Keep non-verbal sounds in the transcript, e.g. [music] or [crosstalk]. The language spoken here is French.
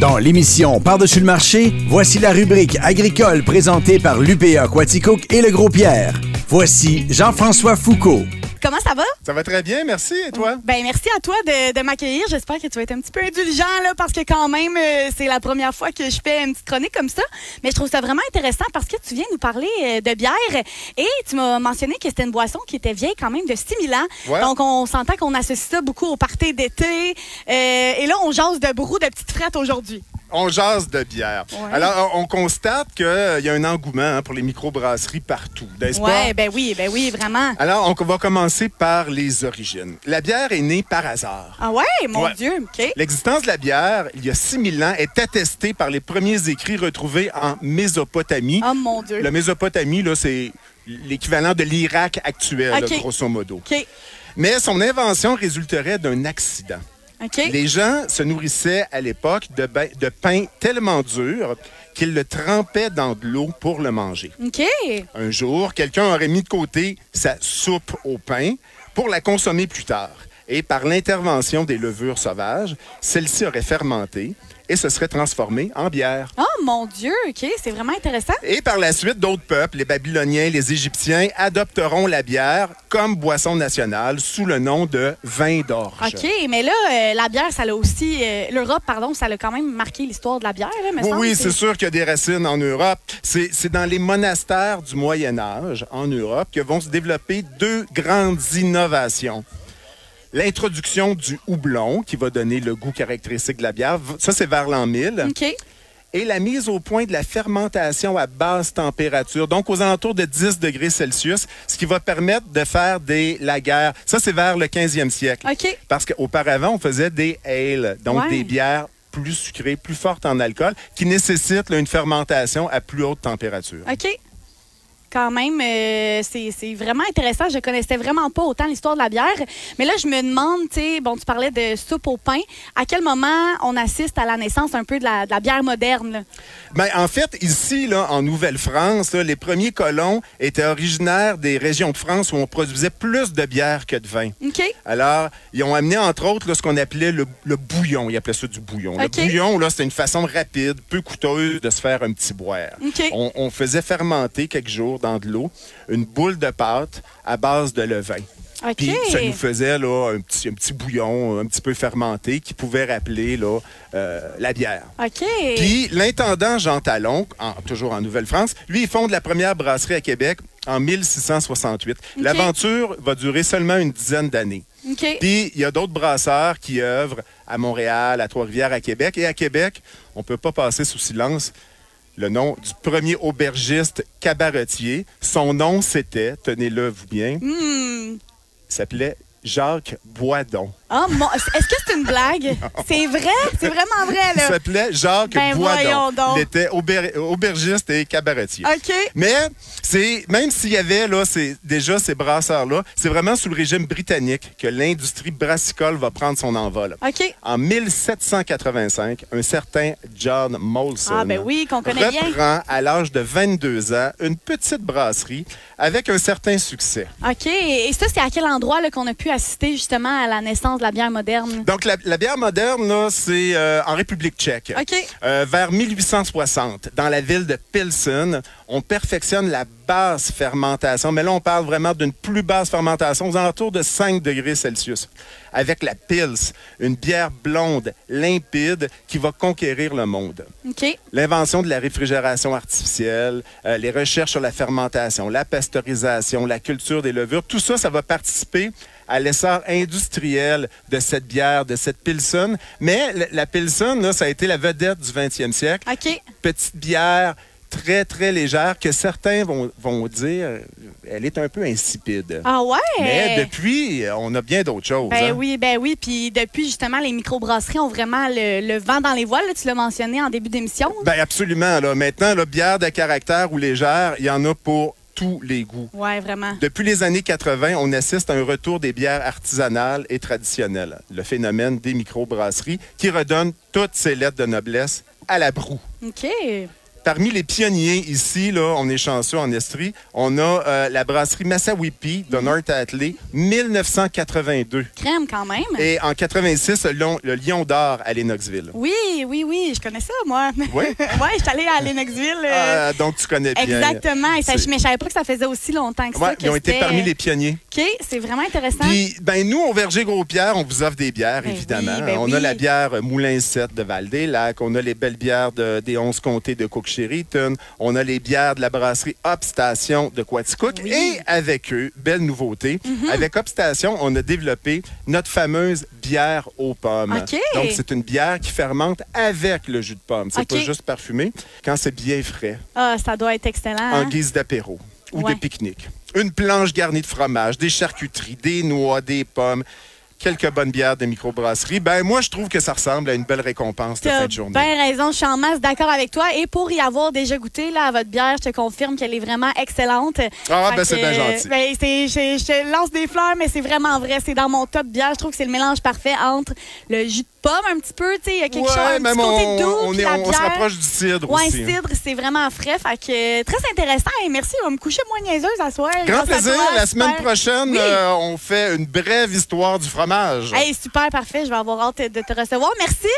Dans l'émission Par-dessus le marché, voici la rubrique agricole présentée par l'UPA Quaticook et le Gros Pierre. Voici Jean-François Foucault. Comment ça va? Ça va très bien, merci. Et toi? Ben merci à toi de, de m'accueillir. J'espère que tu vas être un petit peu indulgent là, parce que quand même, euh, c'est la première fois que je fais une petite chronique comme ça. Mais je trouve ça vraiment intéressant parce que tu viens nous parler euh, de bière et tu m'as mentionné que c'était une boisson qui était vieille quand même de 6000 ans. Ouais. Donc on s'entend qu'on associe ça beaucoup au party d'été. Euh, et là, on jase de brou de petites frettes aujourd'hui. On jase de bière. Ouais. Alors, on on constate qu'il y a un engouement hein, pour les microbrasseries partout, n'est-ce pas? Ouais, ben oui, ben oui, vraiment. Alors, on va commencer par les origines. La bière est née par hasard. Ah ouais, mon Ouais. Dieu, OK. L'existence de la bière, il y a 6000 ans, est attestée par les premiers écrits retrouvés en Mésopotamie. Oh mon Dieu. La Mésopotamie, là, c'est l'équivalent de l'Irak actuel, là, grosso modo. OK, Mais son invention résulterait d'un accident. Les gens se nourrissaient à l'époque de, pain tellement dur qu'ils le trempaient dans de l'eau pour le manger. OK. Un jour, quelqu'un aurait mis de côté sa soupe au pain pour la consommer plus tard. Et par l'intervention des levures sauvages, celle-ci aurait fermenté et se serait transformée en bière. Oh mon Dieu, OK, c'est vraiment intéressant. Et par la suite, d'autres peuples, les Babyloniens, les Égyptiens, adopteront la bière comme boisson nationale sous le nom de vin d'orge. OK, mais là, euh, la bière, ça l'a aussi. euh, L'Europe, pardon, ça l'a quand même marqué l'histoire de la bière, là, me Oui, oui, c'est sûr qu'il y a des racines en Europe. C'est dans les monastères du Moyen Âge en Europe que vont se développer deux grandes innovations. L'introduction du houblon, qui va donner le goût caractéristique de la bière. Ça, c'est vers l'an 1000. OK. Et la mise au point de la fermentation à basse température, donc aux alentours de 10 degrés Celsius, ce qui va permettre de faire des lagers. Ça, c'est vers le 15e siècle. OK. Parce qu'auparavant, on faisait des ales, donc Ouais. des bières plus sucrées, plus fortes en alcool, qui nécessitent là, une fermentation à plus haute température. OK. Quand même, euh, c'est vraiment intéressant. Je connaissais vraiment pas autant l'histoire de la bière. Mais là, je me demande, tu sais, bon, tu parlais de soupe au pain. À quel moment on assiste à la naissance un peu de la, de la bière moderne? là? Ben, en fait, ici, là, en Nouvelle-France, les premiers colons étaient originaires des régions de France où on produisait plus de bière que de vin. OK. Alors, ils ont amené, entre autres, là, ce qu'on appelait le, le bouillon. Ils appelaient ça du bouillon. Le bouillon, là, c'était une façon rapide, peu coûteuse de se faire un petit boire. OK. On, on faisait fermenter quelques jours dans de l'eau une boule de pâte à base de levain. OK. Puis ça nous faisait là, un, petit, un petit bouillon un petit peu fermenté qui pouvait rappeler là, euh, la bière. OK. Puis l'intendant Jean Talon, en- toujours en Nouvelle-France, lui, il fonde la première brasserie à Québec en 1668. L'aventure va durer seulement une dizaine d'années. OK. Puis il y a d'autres brasseurs qui œuvrent à Montréal, à Trois-Rivières, à Québec. Et à Québec, on ne peut pas passer sous silence le nom du premier aubergiste cabaretier. Son nom, c'était, tenez-le vous bien, Hmm. s'appelait Jacques Boisdon. Mon- Est-ce que c'est une blague? [laughs] C'est vrai? C'est vraiment vrai, Il là. s'appelait Jacques Ben, Boisdon. donc. Il était auber- aubergiste et cabaretier. OK. Mais c'est même s'il y avait là, déjà ces brasseurs-là, c'est vraiment sous le régime britannique que l'industrie brassicole va prendre son envol. OK. En 1785, un certain John Molson Ah, ben oui, qu'on connaît bien. reprend à l'âge de 22 ans une petite brasserie avec un certain succès. OK. Et ça, c'est à quel endroit qu'on a pu assister justement à la naissance de la bière moderne? Donc la, la bière moderne, c'est euh, en République tchèque. OK. Euh, vers 1860, dans la ville de Pilsen, on perfectionne la basse fermentation. Mais là, on parle vraiment d'une plus basse fermentation, aux alentours de 5 degrés Celsius. Avec la Pils, une bière blonde, limpide, qui va conquérir le monde. L'invention de la réfrigération artificielle, euh, les recherches sur la fermentation, la pasteurisation, la culture des levures, tout ça, ça va participer à l'essor industriel de cette bière, de cette Pilsen. Mais la, Pilsen, là, ça a été la vedette du 20e siècle. Petite bière très, très légère que certains vont, vont dire, elle est un peu insipide. Ah ouais? Mais depuis, on a bien d'autres choses. Ben hein. oui, ben oui. Puis depuis, justement, les microbrasseries ont vraiment le, le vent dans les voiles. là. tu l'as mentionné en début d'émission. Ben absolument. Là. Maintenant, la bière de caractère ou légère, il y en a pour tous les goûts. Ouais, vraiment. Depuis les années 80, on assiste à un retour des bières artisanales et traditionnelles. Le phénomène des microbrasseries qui redonne toutes ses lettres de noblesse à la broue. OK. Parmi les pionniers ici, là, on est chanceux en Estrie, on a euh, la brasserie Massawipi de North Atlee, 1982. Crème quand même. Et en 86, le, lion- le Lion d'or à Lennoxville. Oui, oui, oui, je connais ça, moi. Oui? [laughs] ouais, je suis allée à Lennoxville. euh, Ah, donc, tu connais bien. Exactement. Et ça, C'est- mais je savais pas que ça faisait aussi longtemps que Ouais, ça. que ils ont été parmi les pionniers. OK, c'est vraiment intéressant. Puis, ben, nous, au Verger Gros-Pierre, on vous offre des bières, Ben évidemment. oui, ben on oui. a la bière Moulin 7 de Val-des-Lacs, on a les belles bières de- des 11 comtés de On a les bières de la brasserie Hop Station de Quaticook. Oui. Et avec eux, belle nouveauté, avec Hop Station, on a développé notre fameuse bière aux pommes. Donc, c'est une bière qui fermente avec le jus de pomme. C'est pas juste parfumé. Quand c'est bien frais, Ah, ça doit être excellent. en hein? guise d'apéro ou Ouais. de pique-nique. Une planche garnie de fromage, des charcuteries, des noix, des pommes, quelques bonnes bières de microbrasserie. Ben moi, je trouve que ça ressemble à une belle récompense de fin de journée. bien raison, je suis en masse d'accord avec toi. Et pour y avoir déjà goûté là, à votre bière, je te confirme qu'elle est vraiment excellente. Ah, ben, c'est bien gentil. ben, c'est- je, je te lance des fleurs, mais c'est vraiment vrai. C'est dans mon top bière. Je trouve que c'est le mélange parfait entre le jus de pomme un petit peu, tu sais, il y a quelque Ouais, chose, un petit même côté on, doux, on est- la on se rapproche du cidre Ouais, aussi. hein. cidre, c'est vraiment frais. Fait que, très intéressant. Et merci, on va me coucher moins niaiseuse à soir. Grand plaisir. toi. La semaine prochaine, Oui. euh, on fait une brève histoire du fromage. Hey, super, parfait. Je vais avoir hâte de te recevoir. Merci.